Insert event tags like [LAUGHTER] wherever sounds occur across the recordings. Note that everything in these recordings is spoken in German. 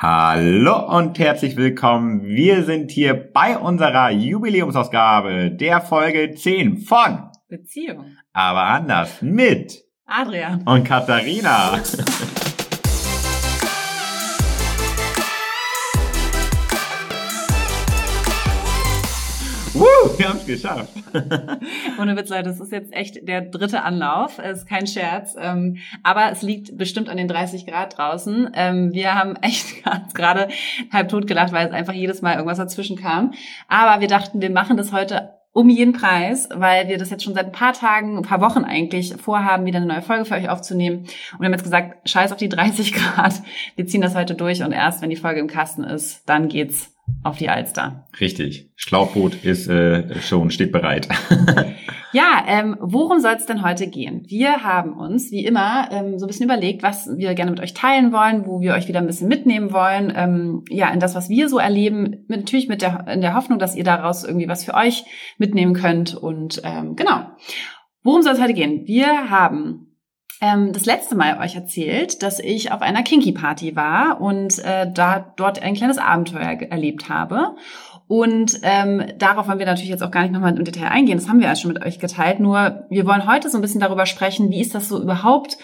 Hallo und herzlich willkommen. Wir sind hier bei unserer Jubiläumsausgabe der Folge 10 von Beziehung. Aber anders mit Adrian. und Katharina. [LAUGHS] wir haben es geschafft. [LAUGHS] Ohne Witz, Leute, das ist jetzt echt der dritte Anlauf. Es ist kein Scherz. Ähm, aber es liegt bestimmt an den 30 Grad draußen. Ähm, wir haben [LAUGHS] echt gerade halb tot gelacht, weil es einfach jedes Mal irgendwas dazwischen kam. Aber wir dachten, wir machen das heute um jeden Preis, weil wir das jetzt schon seit ein paar Tagen, ein paar Wochen eigentlich vorhaben, wieder eine neue Folge für euch aufzunehmen. Und wir haben jetzt gesagt, scheiß auf die 30 Grad. Wir ziehen das heute durch und erst, wenn die Folge im Kasten ist, dann geht's auf die Alster. Richtig. Schlauchboot ist äh, schon, steht bereit. [LAUGHS] Ja, ähm, worum soll es denn heute gehen? Wir haben uns, wie immer, ähm, so ein bisschen überlegt, was wir gerne mit euch teilen wollen, wo wir euch wieder ein bisschen mitnehmen wollen, ähm, ja, in das, was wir so erleben, mit, natürlich mit der, in der Hoffnung, dass ihr daraus irgendwie was für euch mitnehmen könnt. Und ähm, genau. Worum soll es heute gehen? Wir haben ähm, das letzte Mal euch erzählt, dass ich auf einer Kinky Party war und äh, da dort ein kleines Abenteuer erlebt habe. Und ähm, darauf wollen wir natürlich jetzt auch gar nicht nochmal im Detail eingehen. Das haben wir ja schon mit euch geteilt. Nur wir wollen heute so ein bisschen darüber sprechen, wie ist das so überhaupt,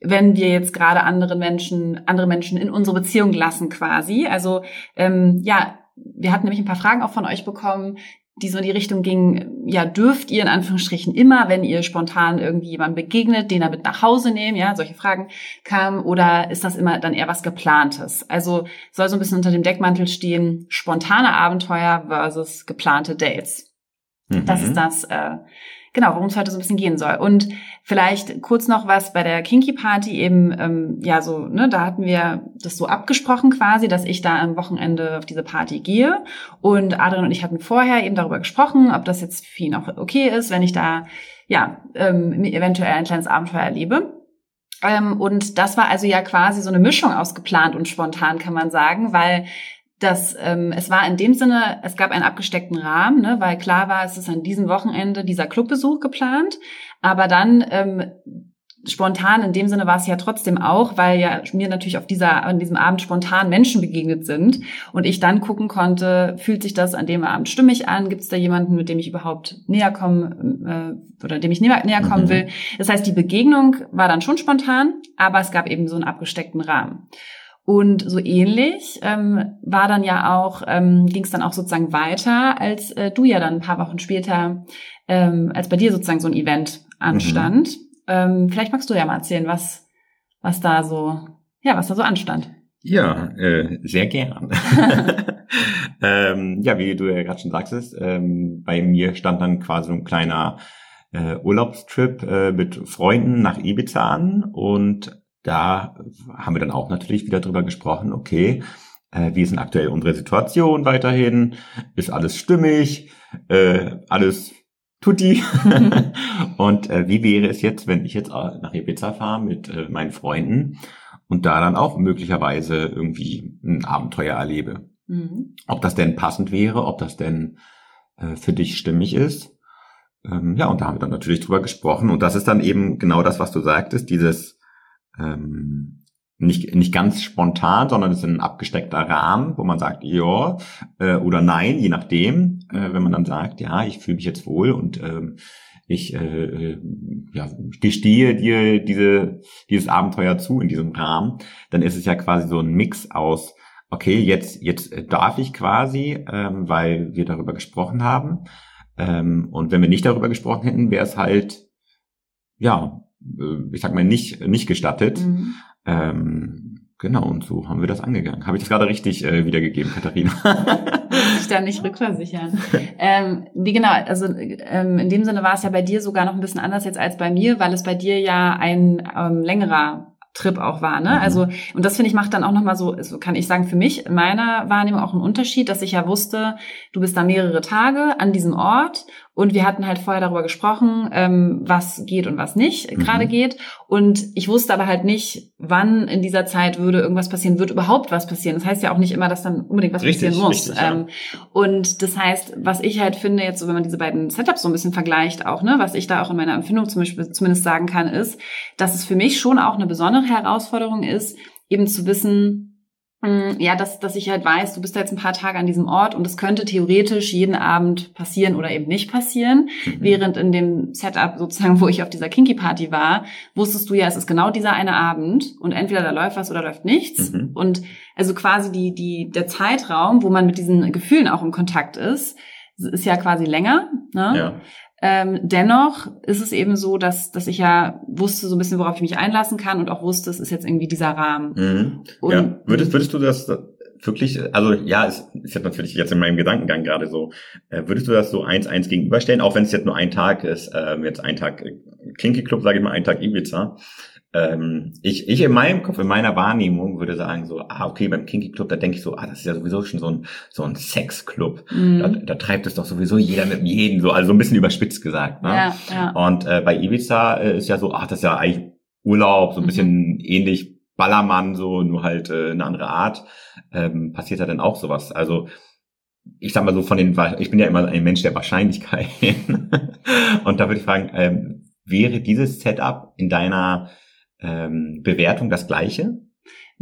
wenn wir jetzt gerade andere Menschen, andere Menschen in unsere Beziehung lassen quasi. Also ähm, ja, wir hatten nämlich ein paar Fragen auch von euch bekommen, die so in die Richtung ging, ja, dürft ihr in Anführungsstrichen immer, wenn ihr spontan irgendwie jemandem begegnet, den er mit nach Hause nehmen, ja, solche Fragen kamen, oder ist das immer dann eher was geplantes? Also soll so ein bisschen unter dem Deckmantel stehen, spontane Abenteuer versus geplante Dates. Mhm. Das ist das, äh, genau, worum es heute so ein bisschen gehen soll. Und vielleicht kurz noch was bei der Kinky Party eben, ähm, ja, so, ne, da hatten wir das so abgesprochen quasi, dass ich da am Wochenende auf diese Party gehe. Und Adrian und ich hatten vorher eben darüber gesprochen, ob das jetzt für ihn auch okay ist, wenn ich da, ja, ähm, eventuell ein kleines Abenteuer erlebe. Ähm, und das war also ja quasi so eine Mischung aus geplant und spontan, kann man sagen, weil dass ähm, es war in dem Sinne, es gab einen abgesteckten Rahmen, ne, weil klar war, es ist an diesem Wochenende dieser Clubbesuch geplant, aber dann ähm, spontan in dem Sinne war es ja trotzdem auch, weil ja mir natürlich auf dieser an diesem Abend spontan Menschen begegnet sind und ich dann gucken konnte, fühlt sich das an dem Abend stimmig an? Gibt es da jemanden, mit dem ich überhaupt näher kommen äh, oder dem ich näher, näher kommen mhm. will? Das heißt, die Begegnung war dann schon spontan, aber es gab eben so einen abgesteckten Rahmen. Und so ähnlich ähm, war dann ja auch, ähm, ging es dann auch sozusagen weiter, als äh, du ja dann ein paar Wochen später, ähm, als bei dir sozusagen so ein Event anstand. Mhm. Ähm, vielleicht magst du ja mal erzählen, was, was da so, ja, was da so anstand. Ja, äh, sehr gern. [LAUGHS] ähm, ja, wie du ja gerade schon sagtest, ähm, bei mir stand dann quasi so ein kleiner äh, Urlaubstrip äh, mit Freunden nach Ibiza an und da haben wir dann auch natürlich wieder drüber gesprochen, okay, äh, wie ist denn aktuell unsere Situation weiterhin? Ist alles stimmig? Äh, alles tutti? [LAUGHS] [LAUGHS] und äh, wie wäre es jetzt, wenn ich jetzt nach Ibiza fahre mit äh, meinen Freunden und da dann auch möglicherweise irgendwie ein Abenteuer erlebe? Mhm. Ob das denn passend wäre, ob das denn äh, für dich stimmig ist? Ähm, ja, und da haben wir dann natürlich drüber gesprochen. Und das ist dann eben genau das, was du sagtest, dieses ähm, nicht, nicht ganz spontan, sondern es ist ein abgesteckter Rahmen, wo man sagt, ja äh, oder nein, je nachdem. Äh, wenn man dann sagt, ja, ich fühle mich jetzt wohl und ähm, ich äh, ja, gestehe dir diese, dieses Abenteuer zu in diesem Rahmen, dann ist es ja quasi so ein Mix aus, okay, jetzt, jetzt darf ich quasi, ähm, weil wir darüber gesprochen haben. Ähm, und wenn wir nicht darüber gesprochen hätten, wäre es halt, ja, äh, ich sag mal, nicht, nicht gestattet. Mhm. Ähm, genau, und so haben wir das angegangen. Habe ich das gerade richtig äh, wiedergegeben, Katharina? Muss ich da nicht rückversichern. [LAUGHS] ähm, wie genau, also ähm, in dem Sinne war es ja bei dir sogar noch ein bisschen anders jetzt als bei mir, weil es bei dir ja ein ähm, längerer Trip auch war, ne? Mhm. Also und das finde ich macht dann auch noch mal so, so kann ich sagen für mich in meiner Wahrnehmung auch einen Unterschied, dass ich ja wusste, du bist da mehrere Tage an diesem Ort und wir hatten halt vorher darüber gesprochen, ähm, was geht und was nicht mhm. gerade geht. Und ich wusste aber halt nicht, wann in dieser Zeit würde irgendwas passieren, wird überhaupt was passieren. Das heißt ja auch nicht immer, dass dann unbedingt was richtig, passieren muss. Richtig, ja. ähm, und das heißt, was ich halt finde, jetzt so, wenn man diese beiden Setups so ein bisschen vergleicht auch, ne, was ich da auch in meiner Empfindung zum Beispiel zumindest sagen kann, ist, dass es für mich schon auch eine besondere Herausforderung ist, eben zu wissen, ja, dass, dass ich halt weiß, du bist jetzt ein paar Tage an diesem Ort und es könnte theoretisch jeden Abend passieren oder eben nicht passieren. Mhm. Während in dem Setup sozusagen, wo ich auf dieser Kinky Party war, wusstest du ja, es ist genau dieser eine Abend und entweder da läuft was oder läuft nichts. Mhm. Und also quasi die, die, der Zeitraum, wo man mit diesen Gefühlen auch im Kontakt ist, ist ja quasi länger. Ne? Ja. Ähm, dennoch ist es eben so, dass, dass ich ja wusste so ein bisschen, worauf ich mich einlassen kann und auch wusste, es ist jetzt irgendwie dieser Rahmen. Mhm. ja. Würdest, würdest du das wirklich, also ja, es ist jetzt natürlich jetzt in meinem Gedankengang gerade so, äh, würdest du das so eins eins gegenüberstellen, auch wenn es jetzt nur ein Tag ist, äh, jetzt ein Tag Kinky Club, sage ich mal, ein Tag Ibiza, ähm, ich, ich in meinem Kopf, in meiner Wahrnehmung würde sagen so, ah, okay, beim Kinky Club, da denke ich so, ah, das ist ja sowieso schon so ein, so ein Sexclub. Mhm. Da, da treibt es doch sowieso jeder mit jedem, so, also so ein bisschen überspitzt gesagt. Ne? Ja, ja. Und äh, bei Ibiza äh, ist ja so, ach, das ist ja eigentlich Urlaub, so ein mhm. bisschen ähnlich Ballermann, so, nur halt äh, eine andere Art. Ähm, passiert da dann auch sowas. Also ich sag mal so von den, ich bin ja immer ein Mensch der Wahrscheinlichkeiten. [LAUGHS] Und da würde ich fragen, ähm, wäre dieses Setup in deiner ähm, Bewertung das gleiche?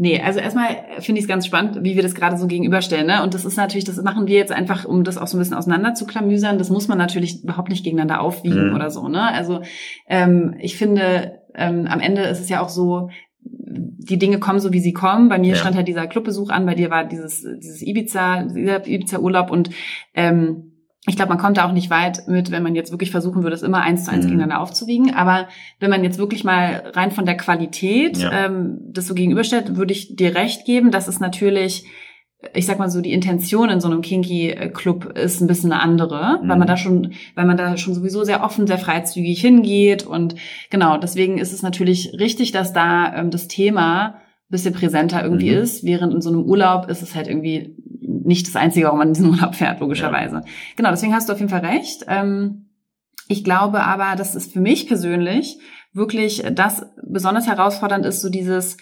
Nee, also erstmal finde ich es ganz spannend, wie wir das gerade so gegenüberstellen. Ne? Und das ist natürlich, das machen wir jetzt einfach, um das auch so ein bisschen auseinander zu klamüsern. Das muss man natürlich überhaupt nicht gegeneinander aufwiegen mhm. oder so. Ne? Also ähm, ich finde, ähm, am Ende ist es ja auch so, die Dinge kommen so, wie sie kommen. Bei mir ja. stand halt dieser Clubbesuch an, bei dir war dieses, dieses Ibiza, dieser Ibiza-Urlaub und ähm, ich glaube, man kommt da auch nicht weit mit, wenn man jetzt wirklich versuchen würde, es immer eins zu eins mhm. gegeneinander aufzuwiegen. Aber wenn man jetzt wirklich mal rein von der Qualität ja. ähm, das so gegenüberstellt, würde ich dir recht geben, dass es natürlich, ich sag mal so, die Intention in so einem Kinky-Club ist ein bisschen eine andere, mhm. weil man da schon, weil man da schon sowieso sehr offen, sehr freizügig hingeht. Und genau, deswegen ist es natürlich richtig, dass da ähm, das Thema bisschen präsenter irgendwie mhm. ist, während in so einem Urlaub ist es halt irgendwie nicht das Einzige, warum man in diesen [LAUGHS] Urlaub fährt, logischerweise. Ja. Genau, deswegen hast du auf jeden Fall recht. Ähm, ich glaube aber, dass es für mich persönlich wirklich das besonders herausfordernd ist, so dieses,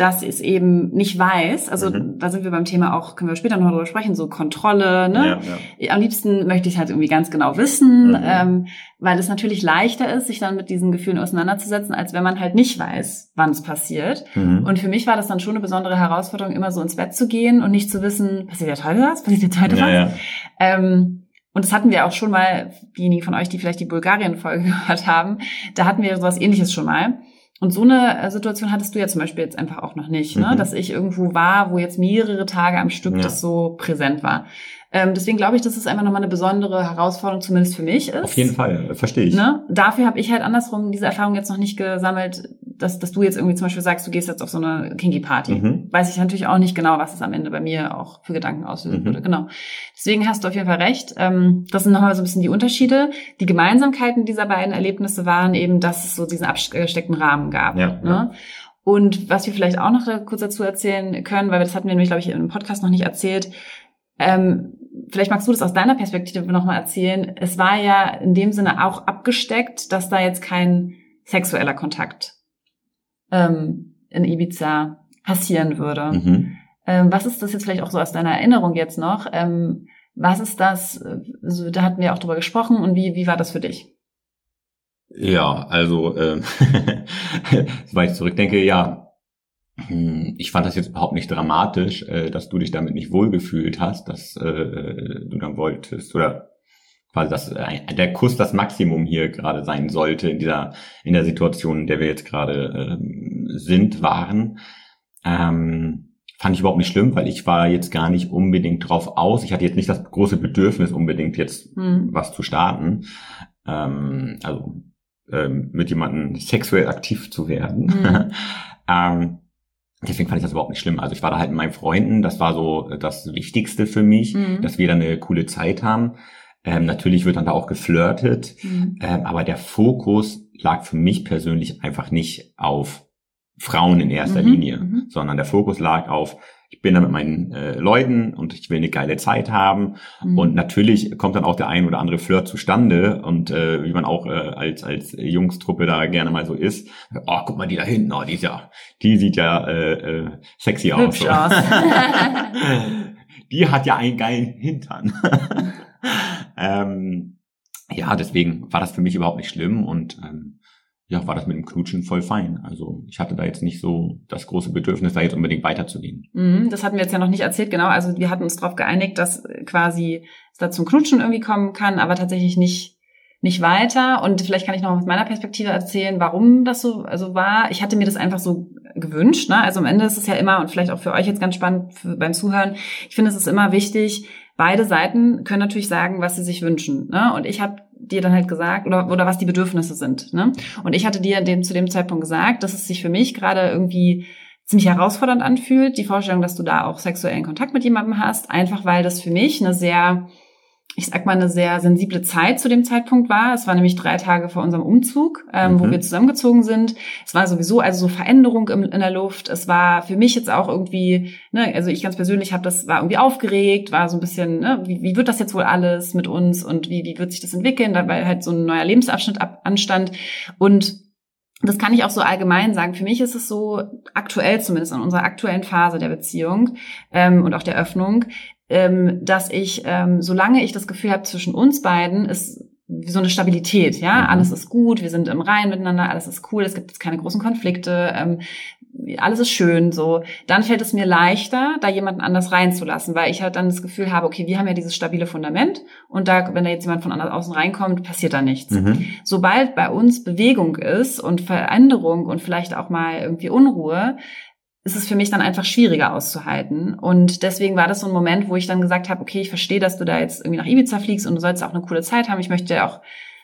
dass es eben nicht weiß, also mhm. da sind wir beim Thema auch, können wir später noch darüber sprechen, so Kontrolle, ne? Ja, ja. Am liebsten möchte ich halt irgendwie ganz genau wissen, mhm. ähm, weil es natürlich leichter ist, sich dann mit diesen Gefühlen auseinanderzusetzen, als wenn man halt nicht weiß, wann es passiert. Mhm. Und für mich war das dann schon eine besondere Herausforderung, immer so ins Bett zu gehen und nicht zu wissen, passiert jetzt heute was, passiert jetzt heute ja, was. Ähm, und das hatten wir auch schon mal, diejenigen von euch, die vielleicht die Bulgarien-Folge [LAUGHS] gehört haben, da hatten wir sowas ähnliches schon mal. Und so eine äh, Situation hattest du ja zum Beispiel jetzt einfach auch noch nicht, ne? Mhm. dass ich irgendwo war, wo jetzt mehrere Tage am Stück ja. das so präsent war. Ähm, deswegen glaube ich, dass es einfach nochmal eine besondere Herausforderung zumindest für mich ist. Auf jeden Fall, verstehe ich. Ne? Dafür habe ich halt andersrum diese Erfahrung jetzt noch nicht gesammelt, dass, dass du jetzt irgendwie zum Beispiel sagst, du gehst jetzt auf so eine Kinky-Party. Mhm. Weiß ich natürlich auch nicht genau, was es am Ende bei mir auch für Gedanken auslösen mhm. würde. Genau. Deswegen hast du auf jeden Fall recht. Ähm, das sind nochmal so ein bisschen die Unterschiede. Die Gemeinsamkeiten dieser beiden Erlebnisse waren eben, dass es so diesen abgesteckten Rahmen gab. Ja, ne? Ja. Und was wir vielleicht auch noch kurz dazu erzählen können, weil das hatten wir nämlich, glaube ich, im Podcast noch nicht erzählt, ähm, vielleicht magst du das aus deiner Perspektive nochmal erzählen. Es war ja in dem Sinne auch abgesteckt, dass da jetzt kein sexueller Kontakt ähm, in Ibiza passieren würde. Mhm. Ähm, was ist das jetzt vielleicht auch so aus deiner Erinnerung jetzt noch? Ähm, was ist das? Also, da hatten wir auch drüber gesprochen und wie, wie war das für dich? Ja, also äh, [LAUGHS] weil ich zurückdenke, ja, hm, ich fand das jetzt überhaupt nicht dramatisch, äh, dass du dich damit nicht wohlgefühlt hast, dass äh, du dann wolltest oder quasi dass äh, der Kuss das Maximum hier gerade sein sollte in dieser in der Situation, in der wir jetzt gerade äh, sind waren. Ähm, fand ich überhaupt nicht schlimm, weil ich war jetzt gar nicht unbedingt drauf aus. Ich hatte jetzt nicht das große Bedürfnis unbedingt jetzt mhm. was zu starten. Ähm, also ähm, mit jemandem sexuell aktiv zu werden. Mhm. [LAUGHS] ähm, Deswegen fand ich das überhaupt nicht schlimm. Also ich war da halt mit meinen Freunden, das war so das Wichtigste für mich, mhm. dass wir dann eine coole Zeit haben. Ähm, natürlich wird dann da auch geflirtet, mhm. ähm, aber der Fokus lag für mich persönlich einfach nicht auf Frauen in erster mhm. Linie, mhm. sondern der Fokus lag auf ich bin da mit meinen äh, Leuten und ich will eine geile Zeit haben. Mhm. Und natürlich kommt dann auch der ein oder andere Flirt zustande und äh, wie man auch äh, als als Jungstruppe da gerne mal so ist. Oh, guck mal die da hinten, oh, die ist ja, die sieht ja äh, äh, sexy Hübsch aus. aus. [LAUGHS] [LAUGHS] die hat ja einen geilen Hintern. [LAUGHS] ähm, ja, deswegen war das für mich überhaupt nicht schlimm und ähm, ja, war das mit dem Knutschen voll fein. Also ich hatte da jetzt nicht so das große Bedürfnis, da jetzt unbedingt weiterzugehen. Mhm, das hatten wir jetzt ja noch nicht erzählt, genau. Also wir hatten uns darauf geeinigt, dass quasi es da zum Knutschen irgendwie kommen kann, aber tatsächlich nicht nicht weiter. Und vielleicht kann ich noch aus meiner Perspektive erzählen, warum das so also war. Ich hatte mir das einfach so gewünscht. Ne? Also am Ende ist es ja immer, und vielleicht auch für euch jetzt ganz spannend für, beim Zuhören, ich finde, es ist immer wichtig, beide Seiten können natürlich sagen, was sie sich wünschen. Ne? Und ich habe dir dann halt gesagt, oder, oder was die Bedürfnisse sind. Ne? Und ich hatte dir dem, zu dem Zeitpunkt gesagt, dass es sich für mich gerade irgendwie ziemlich herausfordernd anfühlt, die Vorstellung, dass du da auch sexuellen Kontakt mit jemandem hast, einfach weil das für mich eine sehr ich sag mal, eine sehr sensible Zeit zu dem Zeitpunkt war. Es war nämlich drei Tage vor unserem Umzug, ähm, mhm. wo wir zusammengezogen sind. Es war sowieso also so Veränderung im, in der Luft. Es war für mich jetzt auch irgendwie, ne, also ich ganz persönlich habe das, war irgendwie aufgeregt, war so ein bisschen, ne, wie, wie wird das jetzt wohl alles mit uns und wie, wie wird sich das entwickeln, weil halt so ein neuer Lebensabschnitt ab, anstand. Und das kann ich auch so allgemein sagen. Für mich ist es so aktuell, zumindest in unserer aktuellen Phase der Beziehung ähm, und auch der Öffnung, ähm, dass ich, ähm, solange ich das Gefühl habe, zwischen uns beiden ist so eine Stabilität, ja, mhm. alles ist gut, wir sind im Rein miteinander, alles ist cool, es gibt jetzt keine großen Konflikte, ähm, alles ist schön, so, dann fällt es mir leichter, da jemanden anders reinzulassen, weil ich halt dann das Gefühl habe, okay, wir haben ja dieses stabile Fundament und da, wenn da jetzt jemand von außen reinkommt, passiert da nichts. Mhm. Sobald bei uns Bewegung ist und Veränderung und vielleicht auch mal irgendwie Unruhe, ist es für mich dann einfach schwieriger auszuhalten. Und deswegen war das so ein Moment, wo ich dann gesagt habe, okay, ich verstehe, dass du da jetzt irgendwie nach Ibiza fliegst und du sollst auch eine coole Zeit haben. Ich möchte dir auch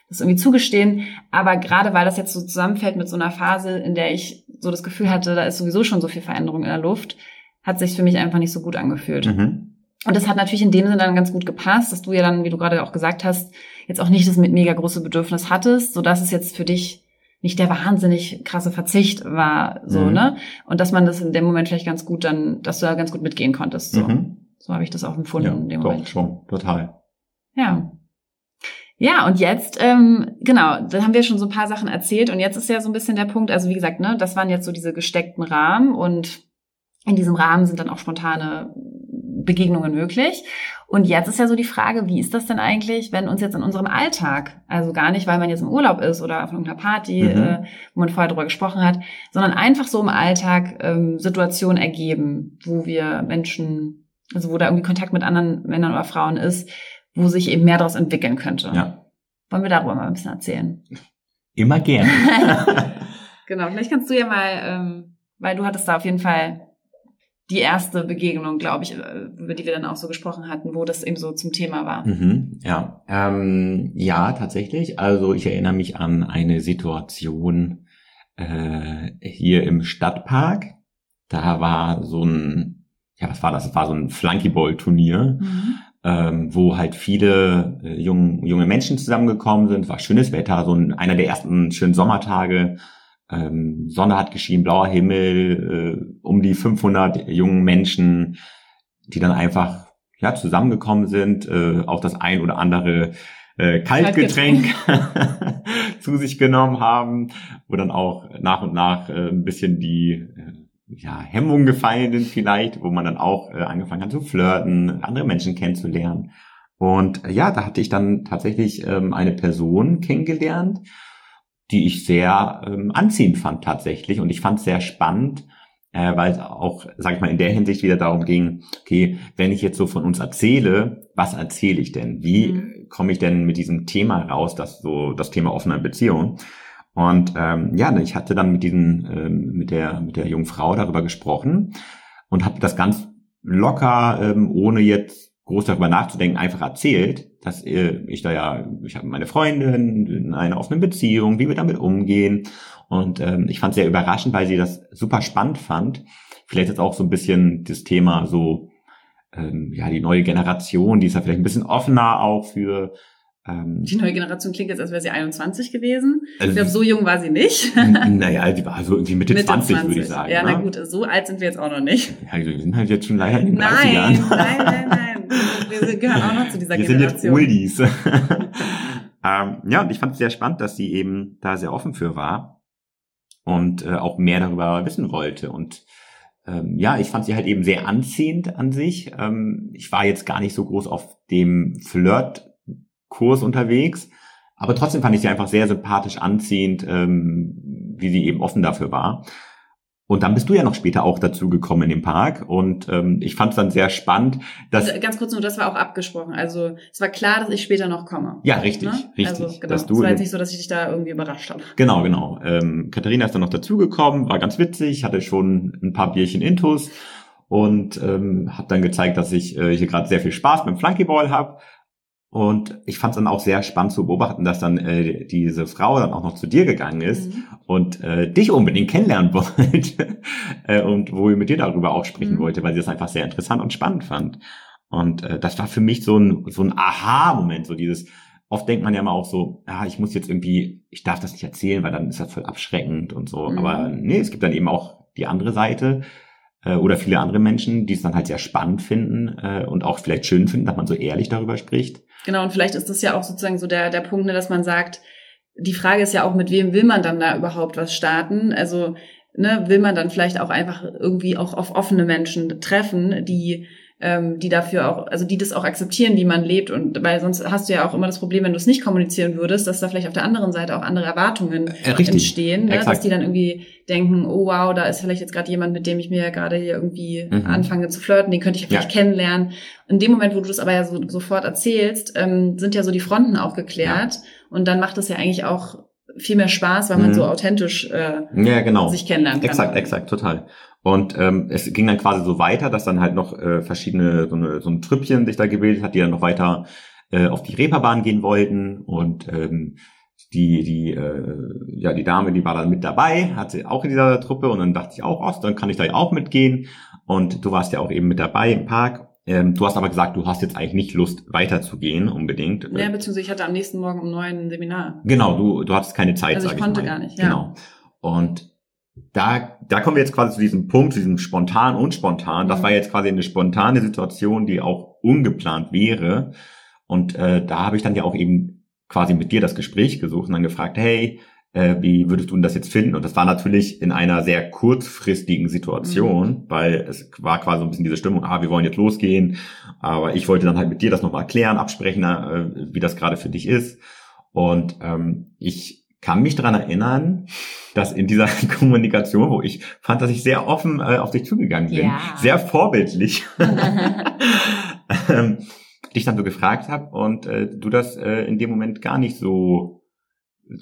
das irgendwie zugestehen. Aber gerade weil das jetzt so zusammenfällt mit so einer Phase, in der ich so das Gefühl hatte, da ist sowieso schon so viel Veränderung in der Luft, hat sich für mich einfach nicht so gut angefühlt. Mhm. Und das hat natürlich in dem Sinne dann ganz gut gepasst, dass du ja dann, wie du gerade auch gesagt hast, jetzt auch nicht das mit mega große Bedürfnis hattest, so dass es jetzt für dich nicht der wahnsinnig krasse Verzicht war, so, mhm. ne? Und dass man das in dem Moment vielleicht ganz gut dann, dass du da ganz gut mitgehen konntest, so. Mhm. So habe ich das auch empfunden ja, in dem doch, Moment. schon, total. Ja. Ja, und jetzt, ähm, genau, da haben wir schon so ein paar Sachen erzählt und jetzt ist ja so ein bisschen der Punkt, also wie gesagt, ne, das waren jetzt so diese gesteckten Rahmen und in diesem Rahmen sind dann auch spontane Begegnungen möglich. Und jetzt ist ja so die Frage, wie ist das denn eigentlich, wenn uns jetzt in unserem Alltag, also gar nicht, weil man jetzt im Urlaub ist oder auf irgendeiner Party, mhm. äh, wo man vorher drüber gesprochen hat, sondern einfach so im Alltag ähm, Situationen ergeben, wo wir Menschen, also wo da irgendwie Kontakt mit anderen Männern oder Frauen ist, wo sich eben mehr daraus entwickeln könnte. Ja. Wollen wir darüber mal ein bisschen erzählen? Immer gern. [LAUGHS] genau, vielleicht kannst du ja mal, ähm, weil du hattest da auf jeden Fall die erste Begegnung, glaube ich, äh, über die wir dann auch so gesprochen hatten, wo das eben so zum Thema war. Mhm, ja, ähm, ja, tatsächlich. Also ich erinnere mich an eine Situation äh, hier im Stadtpark. Da war so ein, ja, was war das? Das war so ein Flunkyball-Turnier. Mhm. Ähm, wo halt viele äh, jung, junge Menschen zusammengekommen sind. War schönes Wetter, so ein, einer der ersten schönen Sommertage ähm, Sonne hat geschienen, blauer Himmel, äh, um die 500 jungen Menschen, die dann einfach ja zusammengekommen sind, äh, auch das ein oder andere äh, Kaltgetränk [LAUGHS] zu sich genommen haben, wo dann auch nach und nach äh, ein bisschen die äh, ja, Hemmungen gefallen sind vielleicht, wo man dann auch äh, angefangen hat zu flirten, andere Menschen kennenzulernen. Und äh, ja, da hatte ich dann tatsächlich ähm, eine Person kennengelernt, die ich sehr ähm, anziehend fand tatsächlich. Und ich fand es sehr spannend, äh, weil es auch, sag ich mal, in der Hinsicht wieder darum ging, okay, wenn ich jetzt so von uns erzähle, was erzähle ich denn? Wie mhm. komme ich denn mit diesem Thema raus, das so das Thema offener Beziehung? Und ähm, ja, ich hatte dann mit diesen, ähm, mit der mit der jungen Frau darüber gesprochen und habe das ganz locker, ähm, ohne jetzt groß darüber nachzudenken, einfach erzählt, dass äh, ich da ja, ich habe meine Freundin in einer offenen Beziehung, wie wir damit umgehen. Und ähm, ich fand es sehr überraschend, weil sie das super spannend fand. Vielleicht jetzt auch so ein bisschen das Thema so, ähm, ja, die neue Generation, die ist ja vielleicht ein bisschen offener auch für ähm, die neue Generation klingt jetzt, als wäre sie 21 gewesen. Also, ich glaube, so jung war sie nicht. naja, die war so irgendwie Mitte, Mitte 20, 20, würde ich sagen. Ja, na ne? gut, so alt sind wir jetzt auch noch nicht. Ja, wir sind halt jetzt schon leider in den nein, 30 Jahren. Nein, nein, nein. Wir gehören auch noch zu dieser wir Generation. Wir sind jetzt Oldies. [LAUGHS] ähm, ja, und ich fand es sehr spannend, dass sie eben da sehr offen für war und äh, auch mehr darüber wissen wollte. Und ähm, ja, ich fand sie halt eben sehr anziehend an sich. Ähm, ich war jetzt gar nicht so groß auf dem Flirt Kurs unterwegs. Aber trotzdem fand ich sie einfach sehr sympathisch anziehend, ähm, wie sie eben offen dafür war. Und dann bist du ja noch später auch dazu gekommen in den Park und ähm, ich fand es dann sehr spannend, dass also ganz kurz nur, das war auch abgesprochen. Also es war klar, dass ich später noch komme. Ja, richtig, ne? richtig. Also genau, dass du es war jetzt nicht so, dass ich dich da irgendwie überrascht habe. Genau, genau. Ähm, Katharina ist dann noch dazugekommen, war ganz witzig, hatte schon ein paar Bierchen Intus und ähm, habe dann gezeigt, dass ich äh, hier gerade sehr viel Spaß beim Flunkyball habe und ich fand es dann auch sehr spannend zu beobachten, dass dann äh, diese Frau dann auch noch zu dir gegangen ist mhm. Und äh, dich unbedingt kennenlernen wollte [LAUGHS] äh, und wo ich mit dir darüber auch sprechen mhm. wollte, weil sie das einfach sehr interessant und spannend fand. Und äh, das war für mich so ein, so ein Aha-Moment, so dieses, oft denkt man ja immer auch so, ja, ich muss jetzt irgendwie, ich darf das nicht erzählen, weil dann ist das voll abschreckend und so. Mhm. Aber nee, es gibt dann eben auch die andere Seite, äh, oder viele andere Menschen, die es dann halt sehr spannend finden äh, und auch vielleicht schön finden, dass man so ehrlich darüber spricht. Genau, und vielleicht ist das ja auch sozusagen so der, der Punkt, ne, dass man sagt, die Frage ist ja auch, mit wem will man dann da überhaupt was starten? Also ne, will man dann vielleicht auch einfach irgendwie auch auf offene Menschen treffen, die ähm, die dafür auch, also die das auch akzeptieren, wie man lebt. Und weil sonst hast du ja auch immer das Problem, wenn du es nicht kommunizieren würdest, dass da vielleicht auf der anderen Seite auch andere Erwartungen äh, entstehen, ne? dass die dann irgendwie denken, oh wow, da ist vielleicht jetzt gerade jemand, mit dem ich mir gerade hier irgendwie mhm. anfange zu flirten, den könnte ich vielleicht ja. kennenlernen. In dem Moment, wo du das aber ja so, sofort erzählst, ähm, sind ja so die Fronten auch geklärt. Ja. Und dann macht es ja eigentlich auch viel mehr Spaß, weil man mhm. so authentisch äh, ja, genau. sich kennenlernen kann. Exakt, exakt, total. Und ähm, es ging dann quasi so weiter, dass dann halt noch äh, verschiedene, so, eine, so ein Trüppchen sich da gebildet hat, die dann noch weiter äh, auf die Reeperbahn gehen wollten. Und ähm, die, die, äh, ja, die Dame, die war dann mit dabei, hat sie auch in dieser Truppe und dann dachte ich auch, oh, dann kann ich da ja auch mitgehen. Und du warst ja auch eben mit dabei im Park. Ähm, du hast aber gesagt, du hast jetzt eigentlich nicht Lust, weiterzugehen unbedingt. Ja, beziehungsweise ich hatte am nächsten Morgen um neun ein Seminar. Genau, du, du hattest keine Zeit, also ich konnte ich gar nicht, ja. Genau. Und da, da kommen wir jetzt quasi zu diesem Punkt, zu diesem spontan und spontan. Das mhm. war jetzt quasi eine spontane Situation, die auch ungeplant wäre. Und äh, da habe ich dann ja auch eben quasi mit dir das Gespräch gesucht und dann gefragt, hey, äh, wie würdest du denn das jetzt finden? Und das war natürlich in einer sehr kurzfristigen Situation, mhm. weil es war quasi so ein bisschen diese Stimmung, ah, wir wollen jetzt losgehen. Aber ich wollte dann halt mit dir das nochmal erklären, absprechen, äh, wie das gerade für dich ist. Und ähm, ich kann mich daran erinnern, dass in dieser [LAUGHS] Kommunikation, wo ich fand, dass ich sehr offen äh, auf dich zugegangen bin, ja. sehr vorbildlich, [LAUGHS] ähm, dich dann so gefragt habe und äh, du das äh, in dem Moment gar nicht so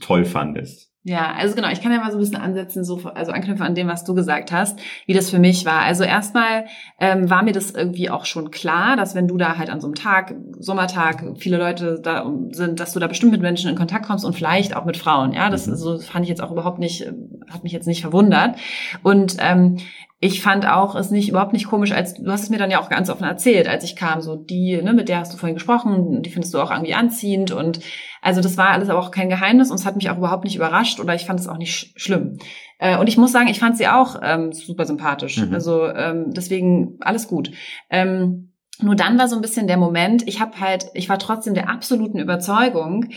toll fandest. Ja, also genau, ich kann ja mal so ein bisschen ansetzen, so, also anknüpfen an dem, was du gesagt hast, wie das für mich war. Also erstmal ähm, war mir das irgendwie auch schon klar, dass wenn du da halt an so einem Tag, Sommertag, viele Leute da sind, dass du da bestimmt mit Menschen in Kontakt kommst und vielleicht auch mit Frauen. Ja, das mhm. so fand ich jetzt auch überhaupt nicht, hat mich jetzt nicht verwundert. Und ähm, ich fand auch es nicht überhaupt nicht komisch, als du hast es mir dann ja auch ganz offen erzählt, als ich kam, so die, ne, mit der hast du vorhin gesprochen, die findest du auch irgendwie anziehend und also das war alles aber auch kein Geheimnis und es hat mich auch überhaupt nicht überrascht oder ich fand es auch nicht sch schlimm. Äh, und ich muss sagen, ich fand sie auch ähm, super sympathisch. Mhm. Also ähm, deswegen alles gut. Ähm, nur dann war so ein bisschen der Moment, ich habe halt, ich war trotzdem der absoluten Überzeugung,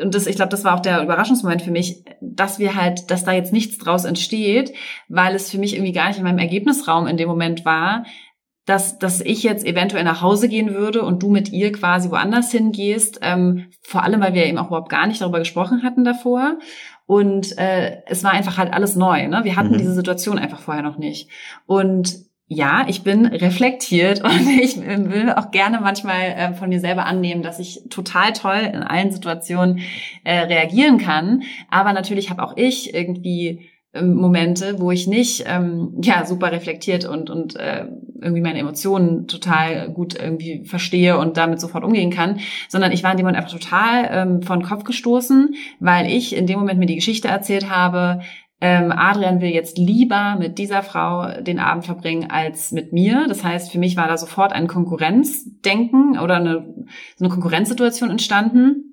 und das, ich glaube, das war auch der Überraschungsmoment für mich, dass wir halt, dass da jetzt nichts draus entsteht, weil es für mich irgendwie gar nicht in meinem Ergebnisraum in dem Moment war, dass, dass ich jetzt eventuell nach Hause gehen würde und du mit ihr quasi woanders hingehst. Ähm, vor allem, weil wir eben auch überhaupt gar nicht darüber gesprochen hatten davor. Und äh, es war einfach halt alles neu. Ne? Wir hatten mhm. diese Situation einfach vorher noch nicht. Und ja, ich bin reflektiert [LAUGHS] und ich will auch gerne manchmal äh, von mir selber annehmen, dass ich total toll in allen Situationen äh, reagieren kann. Aber natürlich habe auch ich irgendwie ähm, Momente, wo ich nicht ähm, ja super reflektiert und und äh, irgendwie meine Emotionen total gut irgendwie verstehe und damit sofort umgehen kann, sondern ich war in dem Moment einfach total ähm, von Kopf gestoßen, weil ich in dem Moment mir die Geschichte erzählt habe, ähm, Adrian will jetzt lieber mit dieser Frau den Abend verbringen als mit mir. Das heißt, für mich war da sofort ein Konkurrenzdenken oder eine, so eine Konkurrenzsituation entstanden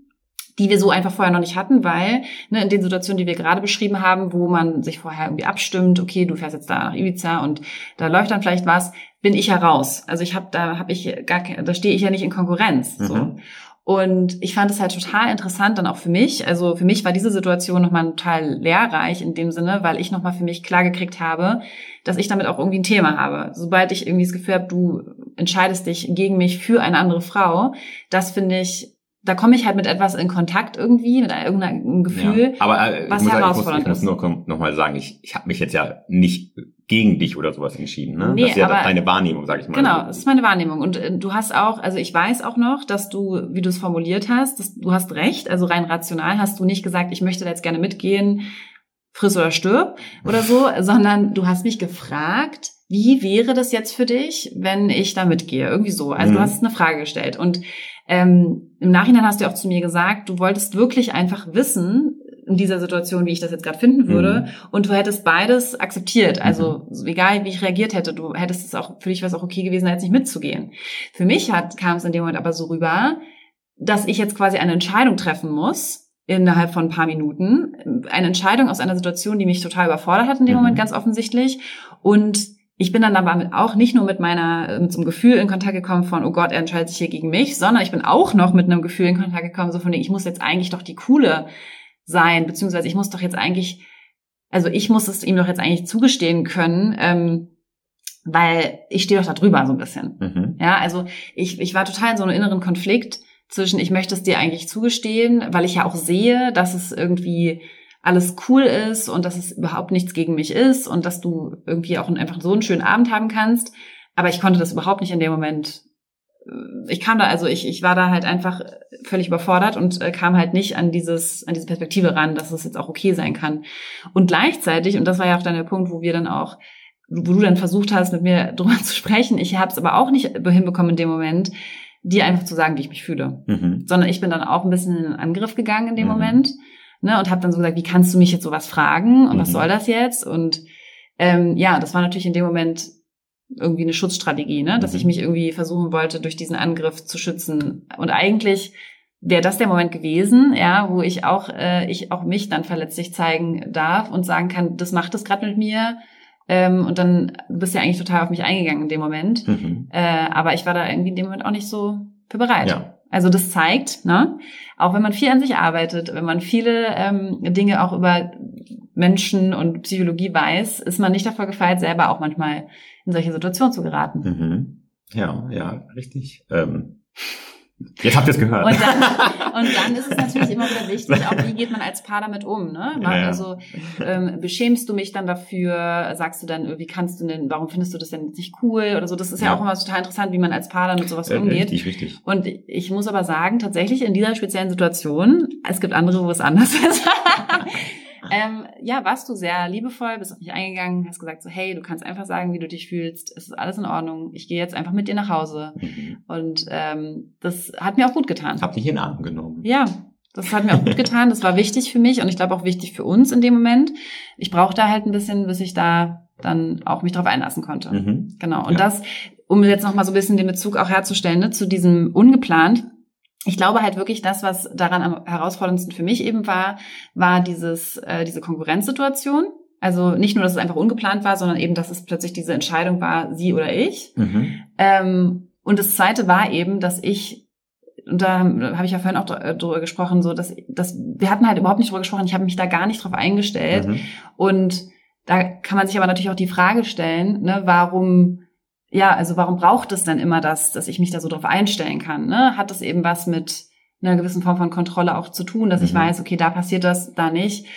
die wir so einfach vorher noch nicht hatten, weil ne, in den Situationen, die wir gerade beschrieben haben, wo man sich vorher irgendwie abstimmt, okay, du fährst jetzt da nach Ibiza und da läuft dann vielleicht was, bin ich heraus. Also ich habe da habe ich gar da stehe ich ja nicht in Konkurrenz. Mhm. So. Und ich fand es halt total interessant dann auch für mich. Also für mich war diese Situation nochmal total lehrreich in dem Sinne, weil ich nochmal für mich klar gekriegt habe, dass ich damit auch irgendwie ein Thema habe. Sobald ich irgendwie das Gefühl habe, du entscheidest dich gegen mich für eine andere Frau, das finde ich da komme ich halt mit etwas in Kontakt irgendwie, mit irgendeinem Gefühl, ja, aber, äh, was herausfordernd ich muss, ich muss nur noch mal sagen, ich, ich habe mich jetzt ja nicht gegen dich oder sowas entschieden. Ne? Nee, das ist ja aber, deine Wahrnehmung, sag ich mal. Genau, das ist meine Wahrnehmung. Und äh, du hast auch, also ich weiß auch noch, dass du, wie du es formuliert hast, dass, du hast recht, also rein rational hast du nicht gesagt, ich möchte da jetzt gerne mitgehen, friss oder stirb oder so, [LAUGHS] sondern du hast mich gefragt, wie wäre das jetzt für dich, wenn ich da mitgehe? Irgendwie so. Also mhm. du hast eine Frage gestellt. Und ähm, Im Nachhinein hast du auch zu mir gesagt, du wolltest wirklich einfach wissen, in dieser Situation, wie ich das jetzt gerade finden würde. Mhm. Und du hättest beides akzeptiert. Also mhm. egal, wie ich reagiert hätte, du hättest es auch, für dich was auch okay gewesen, jetzt nicht mitzugehen. Für mich hat, kam es in dem Moment aber so rüber, dass ich jetzt quasi eine Entscheidung treffen muss, innerhalb von ein paar Minuten. Eine Entscheidung aus einer Situation, die mich total überfordert hat in dem mhm. Moment, ganz offensichtlich. Und ich bin dann damit auch nicht nur mit meiner, äh, zum Gefühl in Kontakt gekommen von, oh Gott, er entscheidet sich hier gegen mich, sondern ich bin auch noch mit einem Gefühl in Kontakt gekommen, so von, ich muss jetzt eigentlich doch die Coole sein, beziehungsweise ich muss doch jetzt eigentlich, also ich muss es ihm doch jetzt eigentlich zugestehen können, ähm, weil ich stehe doch da drüber so ein bisschen. Mhm. Ja, also ich, ich war total in so einem inneren Konflikt zwischen, ich möchte es dir eigentlich zugestehen, weil ich ja auch sehe, dass es irgendwie alles cool ist und dass es überhaupt nichts gegen mich ist und dass du irgendwie auch einfach so einen schönen Abend haben kannst. Aber ich konnte das überhaupt nicht in dem Moment. Äh, ich kam da, also ich, ich war da halt einfach völlig überfordert und äh, kam halt nicht an dieses, an diese Perspektive ran, dass es jetzt auch okay sein kann. Und gleichzeitig, und das war ja auch dann der Punkt, wo wir dann auch, wo du dann versucht hast, mit mir [LAUGHS] drüber zu sprechen, ich habe es aber auch nicht hinbekommen in dem Moment, dir einfach zu sagen, wie ich mich fühle. Mhm. Sondern ich bin dann auch ein bisschen in den Angriff gegangen in dem mhm. Moment ne, und habe dann so gesagt, wie kannst du mich jetzt sowas fragen und mhm. was soll das jetzt? Und ähm, ja, das war natürlich in dem Moment irgendwie eine Schutzstrategie, ne, dass mhm. ich mich irgendwie versuchen wollte, durch diesen Angriff zu schützen. Und eigentlich wäre das der Moment gewesen, ja, wo ich auch äh, ich auch mich dann verletzlich zeigen darf und sagen kann, das macht es gerade mit mir. Ähm, und dann du bist ja eigentlich total auf mich eingegangen in dem Moment. Mhm. Äh, aber ich war da irgendwie in dem Moment auch nicht so für bereit. Ja. Also das zeigt, ne, auch wenn man viel an sich arbeitet, wenn man viele ähm, Dinge auch über Menschen und Psychologie weiß, ist man nicht davor gefeit, selber auch manchmal in solche Situationen zu geraten. Mhm. Ja, ja, richtig. Ähm, Jetzt habt ihr es gehört. Und dann, und dann ist es [LAUGHS] natürlich immer wieder wichtig, auch wie geht man als Paar damit um. Ne? Ja, ja. Also ähm, beschämst du mich dann dafür? Sagst du dann, wie kannst du denn, warum findest du das denn nicht cool oder so? Das ist ja, ja auch immer total interessant, wie man als Paar dann mit sowas ja, umgeht. Richtig, richtig. Und ich muss aber sagen, tatsächlich in dieser speziellen Situation, es gibt andere, wo es anders [LAUGHS] ist. Ähm, ja, warst du sehr liebevoll, bist auf mich eingegangen, hast gesagt so, hey, du kannst einfach sagen, wie du dich fühlst, es ist alles in Ordnung, ich gehe jetzt einfach mit dir nach Hause. Mhm. Und ähm, das hat mir auch gut getan. Hab dich in den Arm genommen. Ja, das hat mir auch gut getan, das war wichtig für mich und ich glaube auch wichtig für uns in dem Moment. Ich brauchte halt ein bisschen, bis ich da dann auch mich drauf einlassen konnte. Mhm. Genau. Und ja. das, um jetzt nochmal so ein bisschen den Bezug auch herzustellen, ne, zu diesem ungeplant, ich glaube halt wirklich, das, was daran am herausforderndsten für mich eben war, war dieses, äh, diese Konkurrenzsituation. Also nicht nur, dass es einfach ungeplant war, sondern eben, dass es plötzlich diese Entscheidung war, sie oder ich. Mhm. Ähm, und das Zweite war eben, dass ich, und da habe ich ja vorhin auch äh, drüber gesprochen, so dass, dass wir hatten halt überhaupt nicht drüber gesprochen. Ich habe mich da gar nicht drauf eingestellt. Mhm. Und da kann man sich aber natürlich auch die Frage stellen, ne, warum ja, also warum braucht es denn immer das, dass ich mich da so drauf einstellen kann? Ne? Hat das eben was mit einer gewissen Form von Kontrolle auch zu tun, dass mhm. ich weiß, okay, da passiert das, da nicht.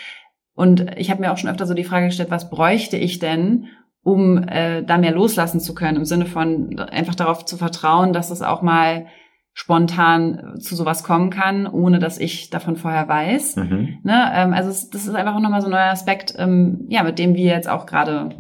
Und ich habe mir auch schon öfter so die Frage gestellt, was bräuchte ich denn, um äh, da mehr loslassen zu können, im Sinne von einfach darauf zu vertrauen, dass es auch mal spontan zu sowas kommen kann, ohne dass ich davon vorher weiß. Mhm. Ne? Ähm, also es, das ist einfach auch nochmal so ein neuer Aspekt, ähm, ja, mit dem wir jetzt auch gerade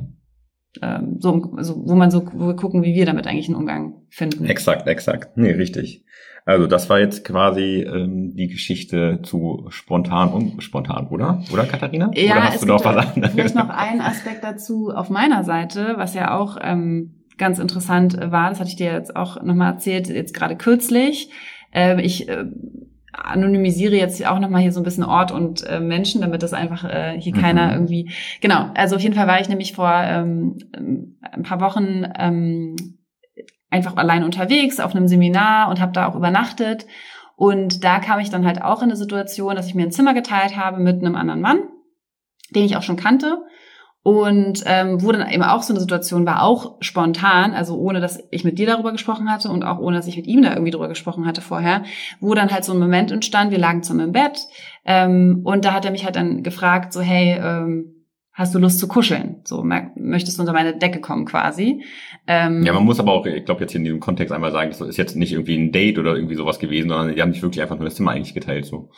ähm, so, also wo man so wo wir gucken, wie wir damit eigentlich einen Umgang finden. Exakt, exakt. Nee, richtig. Also das war jetzt quasi ähm, die Geschichte zu spontan und spontan, oder? Oder Katharina? Ja, oder hast es du noch was Vielleicht noch ein Aspekt dazu auf meiner Seite, was ja auch ähm, ganz interessant war. Das hatte ich dir jetzt auch nochmal erzählt, jetzt gerade kürzlich. Äh, ich äh, anonymisiere jetzt auch nochmal hier so ein bisschen Ort und äh, Menschen, damit das einfach äh, hier mhm. keiner irgendwie. Genau, also auf jeden Fall war ich nämlich vor ähm, ein paar Wochen ähm, einfach allein unterwegs auf einem Seminar und habe da auch übernachtet. Und da kam ich dann halt auch in eine Situation, dass ich mir ein Zimmer geteilt habe mit einem anderen Mann, den ich auch schon kannte. Und ähm, wo dann eben auch so eine Situation war, auch spontan, also ohne dass ich mit dir darüber gesprochen hatte und auch ohne dass ich mit ihm da irgendwie darüber gesprochen hatte vorher, wo dann halt so ein Moment entstand, wir lagen zusammen im Bett ähm, und da hat er mich halt dann gefragt, so hey, ähm, hast du Lust zu kuscheln? So, möchtest du unter meine Decke kommen quasi? Ähm, ja, man muss aber auch, ich glaube jetzt hier in diesem Kontext einmal sagen, das ist jetzt nicht irgendwie ein Date oder irgendwie sowas gewesen, sondern die haben sich wirklich einfach nur das Zimmer eigentlich geteilt, so.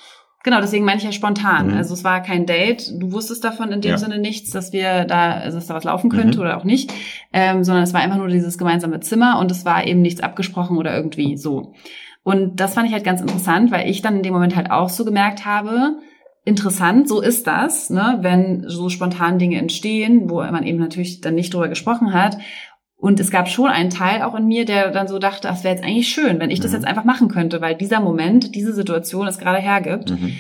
Genau, deswegen meine ich ja spontan. Mhm. Also es war kein Date. Du wusstest davon in dem ja. Sinne nichts, dass wir da, also dass da was laufen könnte mhm. oder auch nicht, ähm, sondern es war einfach nur dieses gemeinsame Zimmer und es war eben nichts abgesprochen oder irgendwie so. Und das fand ich halt ganz interessant, weil ich dann in dem Moment halt auch so gemerkt habe, interessant, so ist das, ne, wenn so spontan Dinge entstehen, wo man eben natürlich dann nicht drüber gesprochen hat. Und es gab schon einen Teil auch in mir, der dann so dachte, das wäre jetzt eigentlich schön, wenn ich das mhm. jetzt einfach machen könnte, weil dieser Moment, diese Situation es gerade hergibt. Mhm.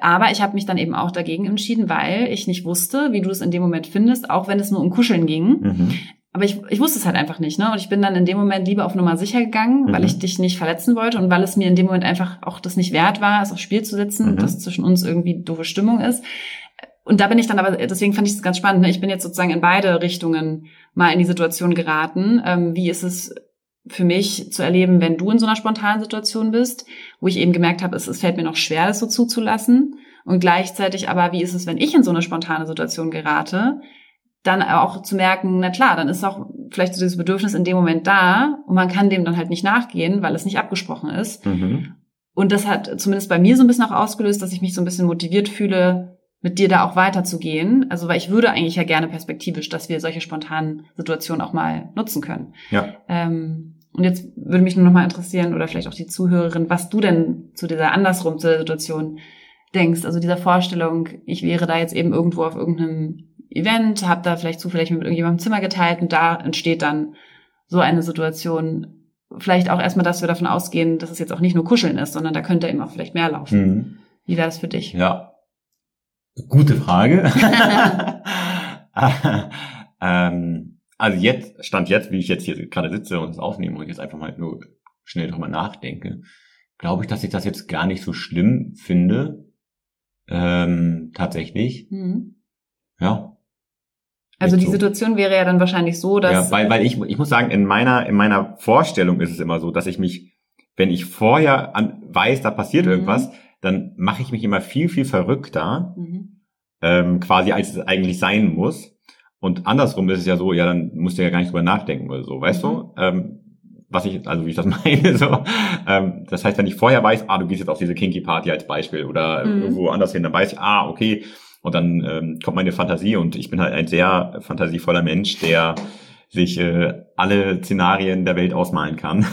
Aber ich habe mich dann eben auch dagegen entschieden, weil ich nicht wusste, wie du es in dem Moment findest, auch wenn es nur um Kuscheln ging. Mhm. Aber ich, ich wusste es halt einfach nicht, ne? Und ich bin dann in dem Moment lieber auf Nummer sicher gegangen, mhm. weil ich dich nicht verletzen wollte und weil es mir in dem Moment einfach auch das nicht wert war, es aufs Spiel zu setzen, mhm. dass zwischen uns irgendwie doofe Stimmung ist. Und da bin ich dann aber, deswegen fand ich es ganz spannend, ne? ich bin jetzt sozusagen in beide Richtungen mal in die Situation geraten. Ähm, wie ist es für mich zu erleben, wenn du in so einer spontanen Situation bist, wo ich eben gemerkt habe, es, es fällt mir noch schwer, das so zuzulassen. Und gleichzeitig aber, wie ist es, wenn ich in so eine spontane Situation gerate, dann auch zu merken, na klar, dann ist auch vielleicht so dieses Bedürfnis in dem Moment da und man kann dem dann halt nicht nachgehen, weil es nicht abgesprochen ist. Mhm. Und das hat zumindest bei mir so ein bisschen auch ausgelöst, dass ich mich so ein bisschen motiviert fühle, mit dir da auch weiterzugehen. Also, weil ich würde eigentlich ja gerne perspektivisch, dass wir solche spontanen Situationen auch mal nutzen können. Ja. Ähm, und jetzt würde mich nur noch mal interessieren oder vielleicht auch die Zuhörerin, was du denn zu dieser andersrum zu der Situation denkst. Also dieser Vorstellung, ich wäre da jetzt eben irgendwo auf irgendeinem Event, habe da vielleicht zufällig mit irgendjemandem Zimmer geteilt und da entsteht dann so eine Situation. Vielleicht auch erstmal, dass wir davon ausgehen, dass es jetzt auch nicht nur Kuscheln ist, sondern da könnte eben auch vielleicht mehr laufen. Mhm. Wie wäre das für dich? Ja, gute Frage. [LAUGHS] [LAUGHS] ähm, also jetzt, stand jetzt, wie ich jetzt hier gerade sitze und es aufnehme und jetzt einfach mal nur schnell drüber nachdenke, glaube ich, dass ich das jetzt gar nicht so schlimm finde. Ähm, tatsächlich. Mhm. Ja, also die so. Situation wäre ja dann wahrscheinlich so, dass. Ja, weil, weil ich, ich muss sagen, in meiner, in meiner Vorstellung ist es immer so, dass ich mich, wenn ich vorher an, weiß, da passiert mhm. irgendwas, dann mache ich mich immer viel, viel verrückter, mhm. ähm, quasi als es eigentlich sein muss. Und andersrum ist es ja so, ja, dann musst du ja gar nicht drüber nachdenken oder so, weißt mhm. du? Ähm, was ich, also wie ich das [LAUGHS] meine, so. Ähm, das heißt, wenn ich vorher weiß, ah, du gehst jetzt auf diese Kinky Party als Beispiel oder mhm. irgendwo anders hin, dann weiß ich, ah, okay, und dann ähm, kommt meine Fantasie und ich bin halt ein sehr fantasievoller Mensch, der sich äh, alle Szenarien der Welt ausmalen kann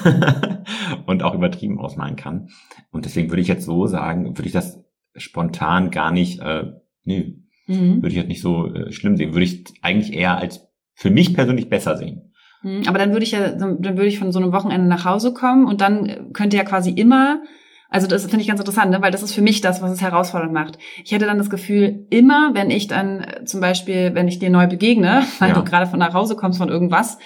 [LAUGHS] und auch übertrieben ausmalen kann. Und deswegen würde ich jetzt so sagen, würde ich das spontan gar nicht, äh, nö, mhm. würde ich jetzt nicht so äh, schlimm sehen. Würde ich eigentlich eher als für mich persönlich besser sehen. Mhm. Aber dann würde ich ja, dann würde ich von so einem Wochenende nach Hause kommen und dann könnte ja quasi immer also das finde ich ganz interessant, ne? weil das ist für mich das, was es herausfordernd macht. Ich hätte dann das Gefühl, immer, wenn ich dann äh, zum Beispiel, wenn ich dir neu begegne, [LAUGHS] weil ja. du gerade von nach Hause kommst von irgendwas,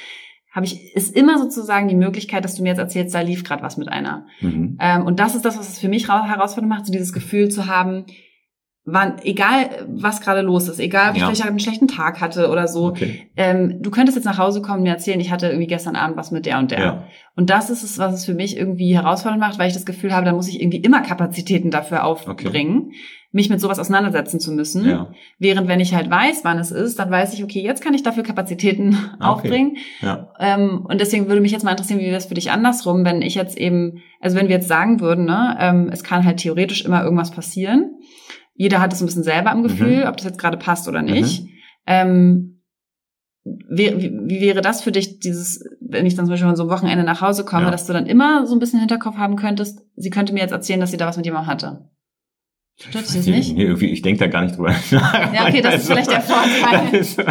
habe ich, ist immer sozusagen die Möglichkeit, dass du mir jetzt erzählst, da lief gerade was mit einer. Mhm. Ähm, und das ist das, was es für mich herausfordernd macht, so dieses Gefühl zu haben, wann, egal was gerade los ist, egal ob ich ja. vielleicht einen schlechten Tag hatte oder so, okay. ähm, du könntest jetzt nach Hause kommen und mir erzählen, ich hatte irgendwie gestern Abend was mit der und der. Ja. Und das ist es, was es für mich irgendwie herausfordernd macht, weil ich das Gefühl habe, da muss ich irgendwie immer Kapazitäten dafür aufbringen, okay. mich mit sowas auseinandersetzen zu müssen. Ja. Während wenn ich halt weiß, wann es ist, dann weiß ich, okay, jetzt kann ich dafür Kapazitäten aufbringen. Ja. Ähm, und deswegen würde mich jetzt mal interessieren, wie wäre das für dich andersrum, wenn ich jetzt eben, also wenn wir jetzt sagen würden, ne, ähm, es kann halt theoretisch immer irgendwas passieren jeder hat es ein bisschen selber im Gefühl, mhm. ob das jetzt gerade passt oder nicht. Mhm. Ähm, wie, wie, wie wäre das für dich, dieses, wenn ich dann zum Beispiel von so einem Wochenende nach Hause komme, ja. dass du dann immer so ein bisschen Hinterkopf haben könntest, sie könnte mir jetzt erzählen, dass sie da was mit jemandem hatte? Stört dich das nicht? Nee, irgendwie, ich denke da gar nicht drüber. [LAUGHS] Ja, okay, das ist vielleicht der Vorteil. Ist,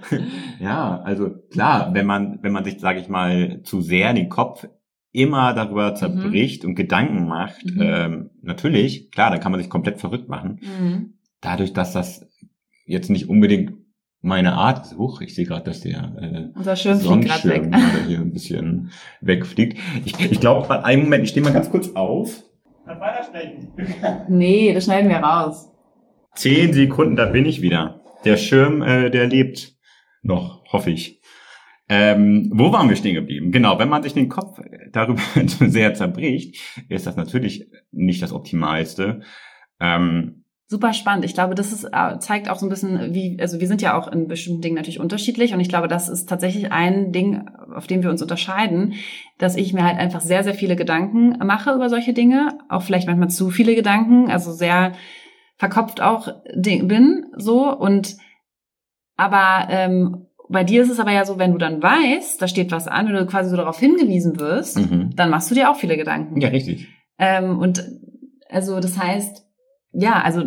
[LAUGHS] ja, also klar, wenn man, wenn man sich, sage ich mal, zu sehr den Kopf immer darüber mhm. zerbricht mhm. und Gedanken macht, mhm. ähm, natürlich, klar, da kann man sich komplett verrückt machen. Mhm. Dadurch, dass das jetzt nicht unbedingt meine Art ist. Huch, ich sehe gerade, dass der äh, Unser Sonnenschirm gerade hier ein bisschen wegfliegt. Ich, ich glaube, einen Moment, ich stehe mal ganz kurz auf. [LAUGHS] Nee, das schneiden wir raus. Zehn Sekunden, da bin ich wieder. der Schirm, äh, der lebt noch, hoffe ich. Ähm, wo waren wir stehen geblieben? Genau, wenn man sich den Kopf darüber [LAUGHS] sehr zerbricht, ist das natürlich nicht das Optimalste. Ähm, Super spannend. Ich glaube, das ist, äh, zeigt auch so ein bisschen, wie, also wir sind ja auch in bestimmten Dingen natürlich unterschiedlich und ich glaube, das ist tatsächlich ein Ding, auf dem wir uns unterscheiden, dass ich mir halt einfach sehr, sehr viele Gedanken mache über solche Dinge, auch vielleicht manchmal zu viele Gedanken, also sehr verkopft auch bin, so und aber ähm, bei dir ist es aber ja so, wenn du dann weißt, da steht was an, wenn du quasi so darauf hingewiesen wirst, mhm. dann machst du dir auch viele Gedanken. Ja, richtig. Ähm, und also das heißt, ja, also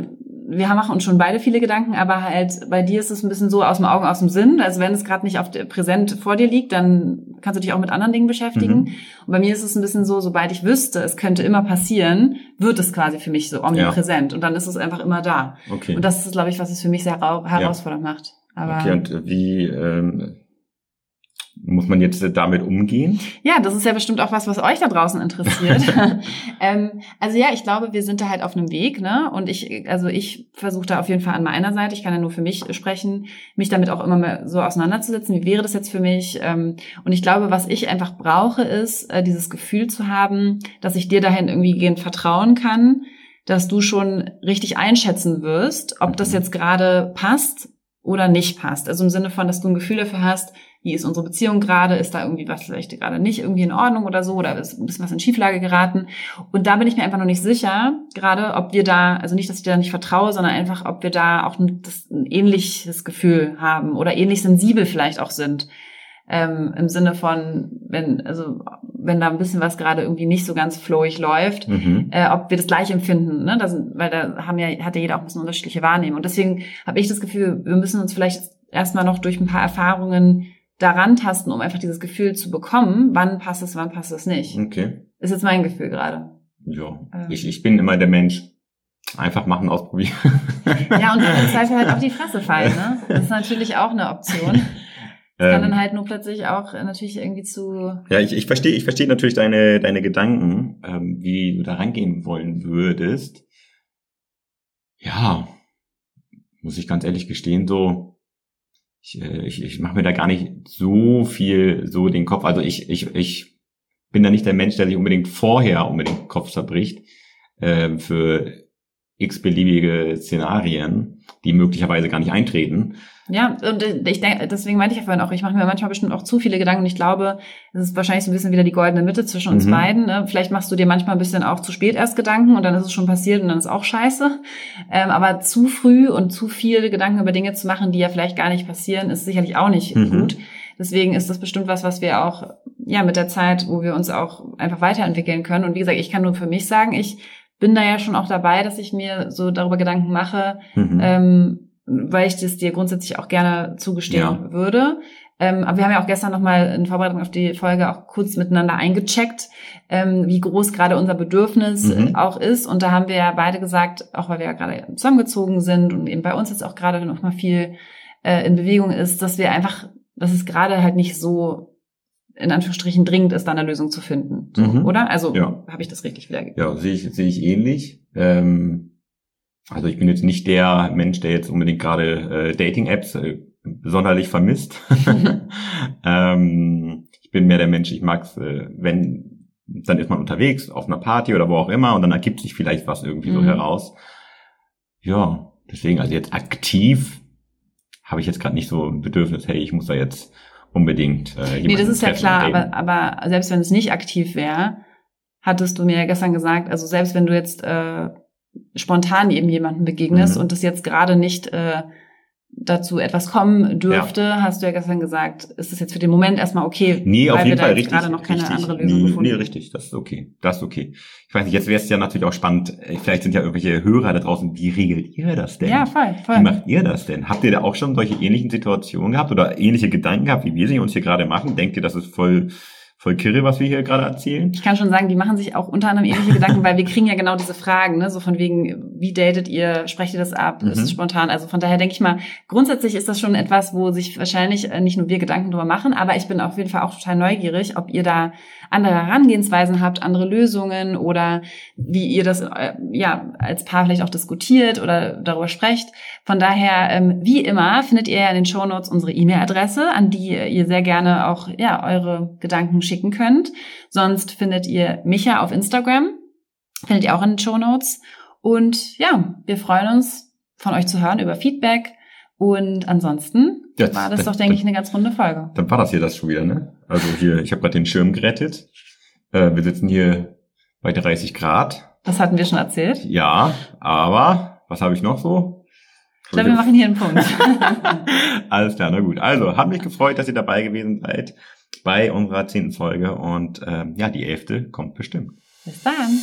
wir machen uns schon beide viele Gedanken, aber halt bei dir ist es ein bisschen so aus dem Augen, aus dem Sinn. Also wenn es gerade nicht auf der, präsent vor dir liegt, dann kannst du dich auch mit anderen Dingen beschäftigen. Mhm. Und bei mir ist es ein bisschen so, sobald ich wüsste, es könnte immer passieren, wird es quasi für mich so omnipräsent. Ja. Und dann ist es einfach immer da. Okay. Und das ist, glaube ich, was es für mich sehr herausfordernd ja. macht. Aber okay, und wie ähm, muss man jetzt damit umgehen? Ja, das ist ja bestimmt auch was, was euch da draußen interessiert. [LAUGHS] [LAUGHS] ähm, also ja, ich glaube, wir sind da halt auf einem Weg, ne? Und ich, also ich versuche da auf jeden Fall an meiner Seite, ich kann ja nur für mich sprechen, mich damit auch immer mehr so auseinanderzusetzen. Wie wäre das jetzt für mich? Ähm, und ich glaube, was ich einfach brauche, ist äh, dieses Gefühl zu haben, dass ich dir dahin irgendwie gehend vertrauen kann, dass du schon richtig einschätzen wirst, ob das mhm. jetzt gerade passt oder nicht passt. Also im Sinne von, dass du ein Gefühl dafür hast, wie ist unsere Beziehung gerade, ist da irgendwie was vielleicht gerade nicht irgendwie in Ordnung oder so, oder ist ein bisschen was in Schieflage geraten. Und da bin ich mir einfach noch nicht sicher, gerade ob wir da, also nicht, dass ich dir da nicht vertraue, sondern einfach, ob wir da auch ein, das, ein ähnliches Gefühl haben oder ähnlich sensibel vielleicht auch sind. Ähm, Im Sinne von, wenn, also wenn da ein bisschen was gerade irgendwie nicht so ganz flowig läuft, mhm. äh, ob wir das gleich empfinden, ne? Das, weil da haben ja, hat ja jeder auch ein bisschen unterschiedliche Wahrnehmung. Und deswegen habe ich das Gefühl, wir müssen uns vielleicht erstmal noch durch ein paar Erfahrungen daran tasten, um einfach dieses Gefühl zu bekommen, wann passt es, wann passt es nicht. Okay. Ist jetzt mein Gefühl gerade. Ja, ähm. ich, ich bin immer der Mensch. Einfach machen, ausprobieren. Ja, und im [LAUGHS] Zweifel halt auf die Fresse fallen, ne? Das ist natürlich auch eine Option. [LAUGHS] Das kann dann ähm. halt nur plötzlich auch natürlich irgendwie zu. Ja, ich, ich verstehe, ich verstehe natürlich deine, deine Gedanken, ähm, wie du da rangehen wollen würdest. Ja, muss ich ganz ehrlich gestehen, so, ich, äh, ich, ich mache mir da gar nicht so viel so den Kopf. Also ich, ich, ich bin da nicht der Mensch, der sich unbedingt vorher unbedingt den Kopf zerbricht äh, für x-beliebige Szenarien, die möglicherweise gar nicht eintreten. Ja, und ich denke, deswegen meinte ich ja vorhin auch, ich mache mir manchmal bestimmt auch zu viele Gedanken und ich glaube, es ist wahrscheinlich so ein bisschen wieder die goldene Mitte zwischen uns mhm. beiden. Ne? Vielleicht machst du dir manchmal ein bisschen auch zu spät erst Gedanken und dann ist es schon passiert und dann ist auch scheiße. Ähm, aber zu früh und zu viele Gedanken über Dinge zu machen, die ja vielleicht gar nicht passieren, ist sicherlich auch nicht mhm. gut. Deswegen ist das bestimmt was, was wir auch, ja, mit der Zeit, wo wir uns auch einfach weiterentwickeln können. Und wie gesagt, ich kann nur für mich sagen, ich bin da ja schon auch dabei, dass ich mir so darüber Gedanken mache, mhm. ähm, weil ich das dir grundsätzlich auch gerne zugestehen ja. würde. Ähm, aber wir haben ja auch gestern nochmal in Vorbereitung auf die Folge auch kurz miteinander eingecheckt, ähm, wie groß gerade unser Bedürfnis mhm. auch ist. Und da haben wir ja beide gesagt, auch weil wir ja gerade zusammengezogen sind und eben bei uns jetzt auch gerade noch mal viel äh, in Bewegung ist, dass wir einfach, dass es gerade halt nicht so in Anführungsstrichen dringend ist, da eine Lösung zu finden. So, mhm. Oder? Also ja. habe ich das richtig wiedergegeben. Ja, sehe ich, sehe ich ähnlich. Ähm also ich bin jetzt nicht der Mensch, der jetzt unbedingt gerade äh, Dating-Apps äh, sonderlich vermisst. [LAUGHS] [LAUGHS] ähm, ich bin mehr der Mensch, ich mag's, äh, wenn, dann ist man unterwegs auf einer Party oder wo auch immer und dann ergibt sich vielleicht was irgendwie mhm. so heraus. Ja, deswegen, also jetzt aktiv habe ich jetzt gerade nicht so ein Bedürfnis, hey, ich muss da jetzt unbedingt äh, Nee, das ist ja klar, aber, aber selbst wenn es nicht aktiv wäre, hattest du mir ja gestern gesagt, also selbst wenn du jetzt äh, spontan eben jemanden begegnest mhm. und das jetzt gerade nicht äh, dazu etwas kommen dürfte, ja. hast du ja gestern gesagt, ist es jetzt für den Moment erstmal okay, nee, auf jeden Fall jetzt gerade noch keine richtig. andere Lösung nee, gefunden Nee, richtig, das ist okay. Das ist okay. Ich weiß nicht, jetzt wäre es ja natürlich auch spannend, äh, vielleicht sind ja irgendwelche Hörer da draußen, wie regelt ihr das denn? Ja, voll, voll. Wie macht ihr das denn? Habt ihr da auch schon solche ähnlichen Situationen gehabt oder ähnliche Gedanken gehabt, wie wir sie uns hier gerade machen? Denkt ihr, das ist voll voll kirre, was wir hier gerade erzählen. Ich kann schon sagen, die machen sich auch unter anderem ähnliche [LAUGHS] Gedanken, weil wir kriegen ja genau diese Fragen, ne? so von wegen, wie datet ihr, sprecht ihr das ab, mhm. ist es spontan? Also von daher denke ich mal, grundsätzlich ist das schon etwas, wo sich wahrscheinlich äh, nicht nur wir Gedanken drüber machen, aber ich bin auf jeden Fall auch total neugierig, ob ihr da andere Herangehensweisen habt, andere Lösungen oder wie ihr das äh, ja als Paar vielleicht auch diskutiert oder darüber sprecht. Von daher, ähm, wie immer, findet ihr in den Shownotes unsere E-Mail-Adresse, an die ihr sehr gerne auch ja eure Gedanken schicken könnt. Sonst findet ihr Micha auf Instagram, findet ihr auch in den Show Notes. Und ja, wir freuen uns, von euch zu hören über Feedback. Und ansonsten das, war das, doch, denke ich, eine ganz runde Folge. Dann war das hier das schon wieder, ne? Also hier, ich habe gerade den Schirm gerettet. Äh, wir sitzen hier bei 30 Grad. Das hatten wir schon erzählt. Ja, aber was habe ich noch so? Ich glaube, wir machen hier einen Punkt. [LAUGHS] Alles klar, na gut. Also, hat mich gefreut, dass ihr dabei gewesen seid bei unserer zehnten Folge und ähm, ja, die elfte kommt bestimmt. Bis dann.